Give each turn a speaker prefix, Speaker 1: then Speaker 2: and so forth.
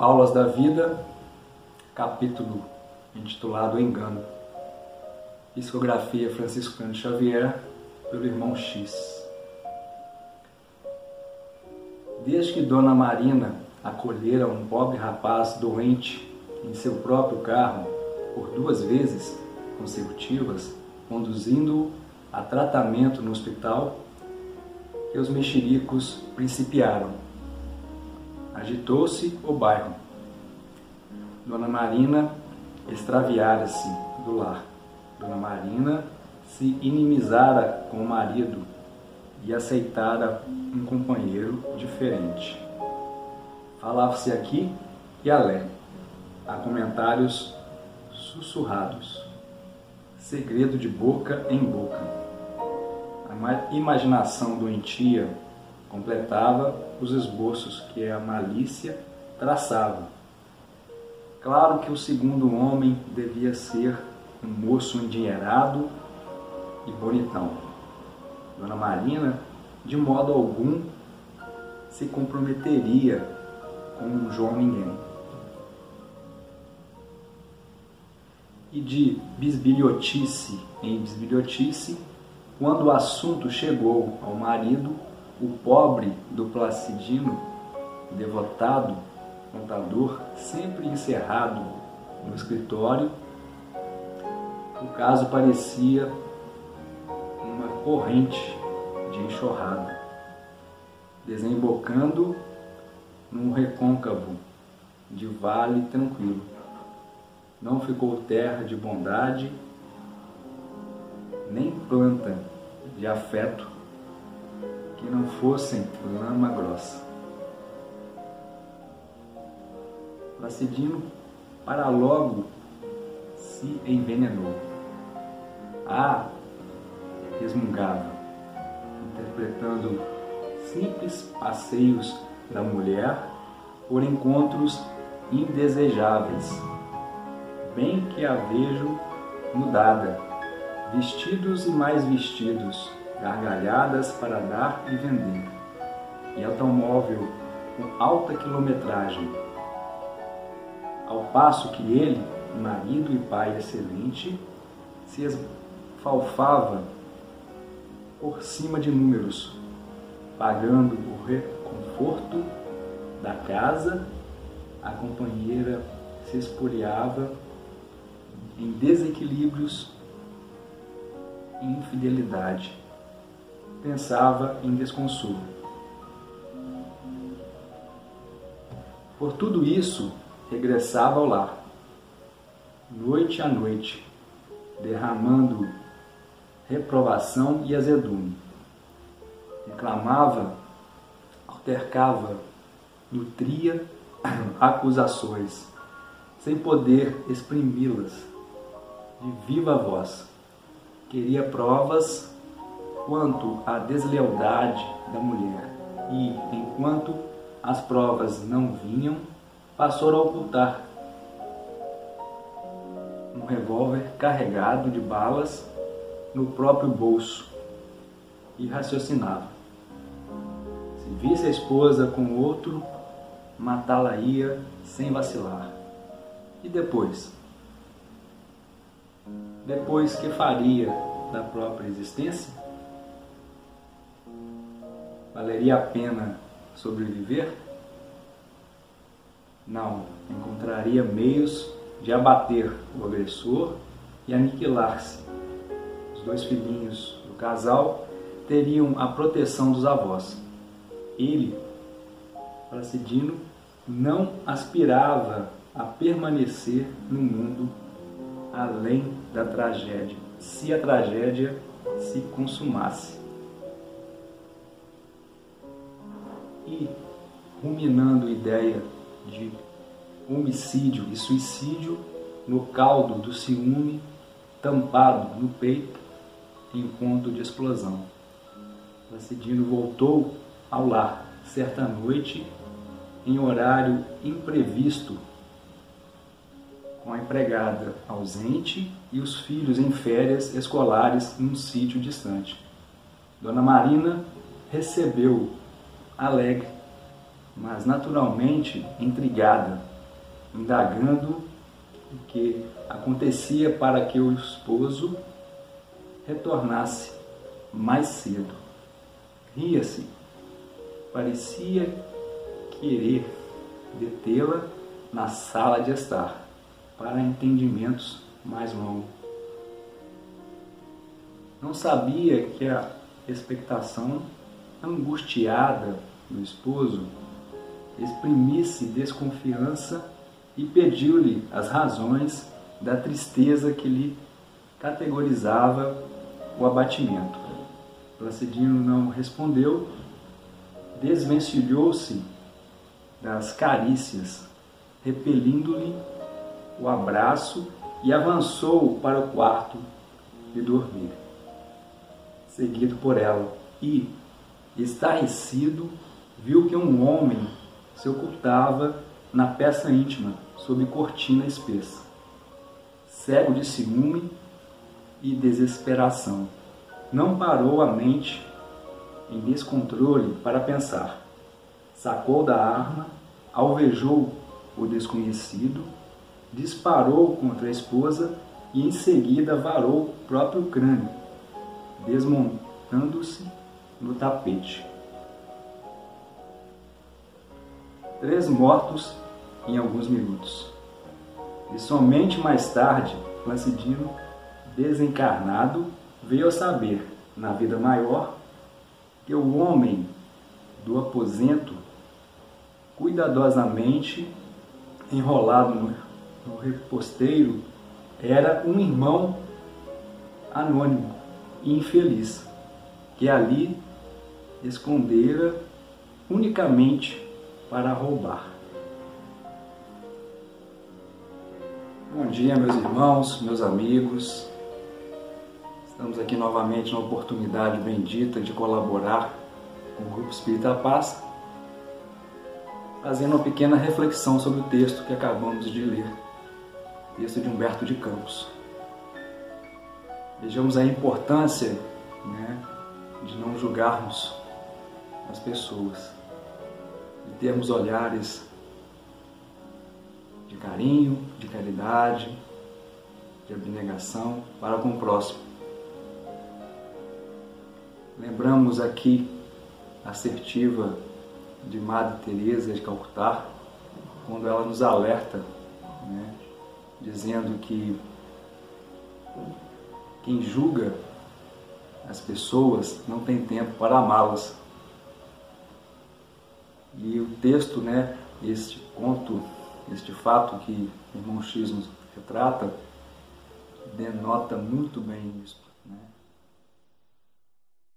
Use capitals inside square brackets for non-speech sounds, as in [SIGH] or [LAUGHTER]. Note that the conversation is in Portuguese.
Speaker 1: Aulas da Vida, capítulo intitulado Engano. Psicografia Francisco Cândido Xavier, pelo irmão X. Desde que Dona Marina acolhera um pobre rapaz doente em seu próprio carro por duas vezes consecutivas, conduzindo-o a tratamento no hospital, que os mexericos principiaram Agitou-se o bairro. Dona Marina extraviara-se do lar. Dona Marina se inimizara com o marido e aceitara um companheiro diferente. Falava-se aqui e além. Há comentários sussurrados. Segredo de boca em boca. A imaginação doentia completava os esboços que a malícia traçava. Claro que o segundo homem devia ser um moço endinheirado e bonitão. Dona Marina, de modo algum, se comprometeria com um João Ninguém. E de bisbilhotice em bisbilhotice, quando o assunto chegou ao marido, o pobre do Placidino, devotado, contador, sempre encerrado no escritório, o caso parecia uma corrente de enxurrada, desembocando num recôncavo de vale tranquilo. Não ficou terra de bondade, nem planta de afeto que não fossem lama grossa. Placidino para logo se envenenou. Ah, resmungava, interpretando simples passeios da mulher por encontros indesejáveis. Bem que a vejo mudada, vestidos e mais vestidos, gargalhadas para dar e vender, e automóvel com alta quilometragem. Ao passo que ele, marido e pai excelente, se esfalfava por cima de números, pagando o reconforto da casa, a companheira se espoliava em desequilíbrios e infidelidade pensava em desconsolo. Por tudo isso, regressava ao lar, noite a noite, derramando reprovação e azedume. Reclamava, altercava, nutria [COUGHS] acusações, sem poder exprimi-las de viva voz. Queria provas quanto à deslealdade da mulher e, enquanto as provas não vinham, passou a ocultar um revólver carregado de balas no próprio bolso e raciocinava. Se visse a esposa com outro, matá-la-ia sem vacilar. E depois? Depois que faria da própria existência? Valeria a pena sobreviver? Não, encontraria meios de abater o agressor e aniquilar-se. Os dois filhinhos do casal teriam a proteção dos avós. Ele, Placidino, não aspirava a permanecer no mundo além da tragédia, se a tragédia se consumasse. E ruminando a ideia de homicídio e suicídio no caldo do ciúme tampado no peito em ponto de explosão. Placidino voltou ao lar certa noite em horário imprevisto com a empregada ausente e os filhos em férias escolares num sítio distante. Dona Marina recebeu alegre, mas naturalmente intrigada indagando o que acontecia para que o esposo retornasse mais cedo. Ria-se, parecia querer detê-la na sala de estar para entendimentos mais longos. Não sabia que a expectação angustiada do esposo exprimisse desconfiança e pediu-lhe as razões da tristeza que lhe categorizava o abatimento. Placidino não respondeu, desvencilhou-se das carícias, repelindo-lhe o abraço e avançou para o quarto de dormir, seguido por ela. E, estarrecido, viu que um homem se ocultava na peça íntima, sob cortina espessa. Cego de ciúme e desesperação, não parou a mente em descontrole para pensar. Sacou da arma, alvejou o desconhecido, disparou contra a esposa e em seguida varou o próprio crânio, desmontando-se no tapete. Três mortos em alguns minutos. E somente mais tarde, Placidino, desencarnado, veio a saber, na vida maior, que o homem do aposento, cuidadosamente enrolado no, reposteiro, era um irmão anônimo e infeliz, que ali escondera unicamente para roubar. Bom dia, meus irmãos, meus amigos. Estamos aqui novamente na oportunidade bendita de colaborar com o Grupo Espírita Paz, fazendo uma pequena reflexão sobre o texto que acabamos de ler, texto de Humberto de Campos. Vejamos a importância né, de não julgarmos as pessoas, de termos olhares de carinho, de caridade, de abnegação para com o próximo. Lembramos aqui a assertiva de Madre Teresa de Calcutá, quando ela nos alerta, né, dizendo que quem julga as pessoas não tem tempo para amá-las. E o texto, né, este conto este fato que o irmão X nos retrata denota muito bem isso.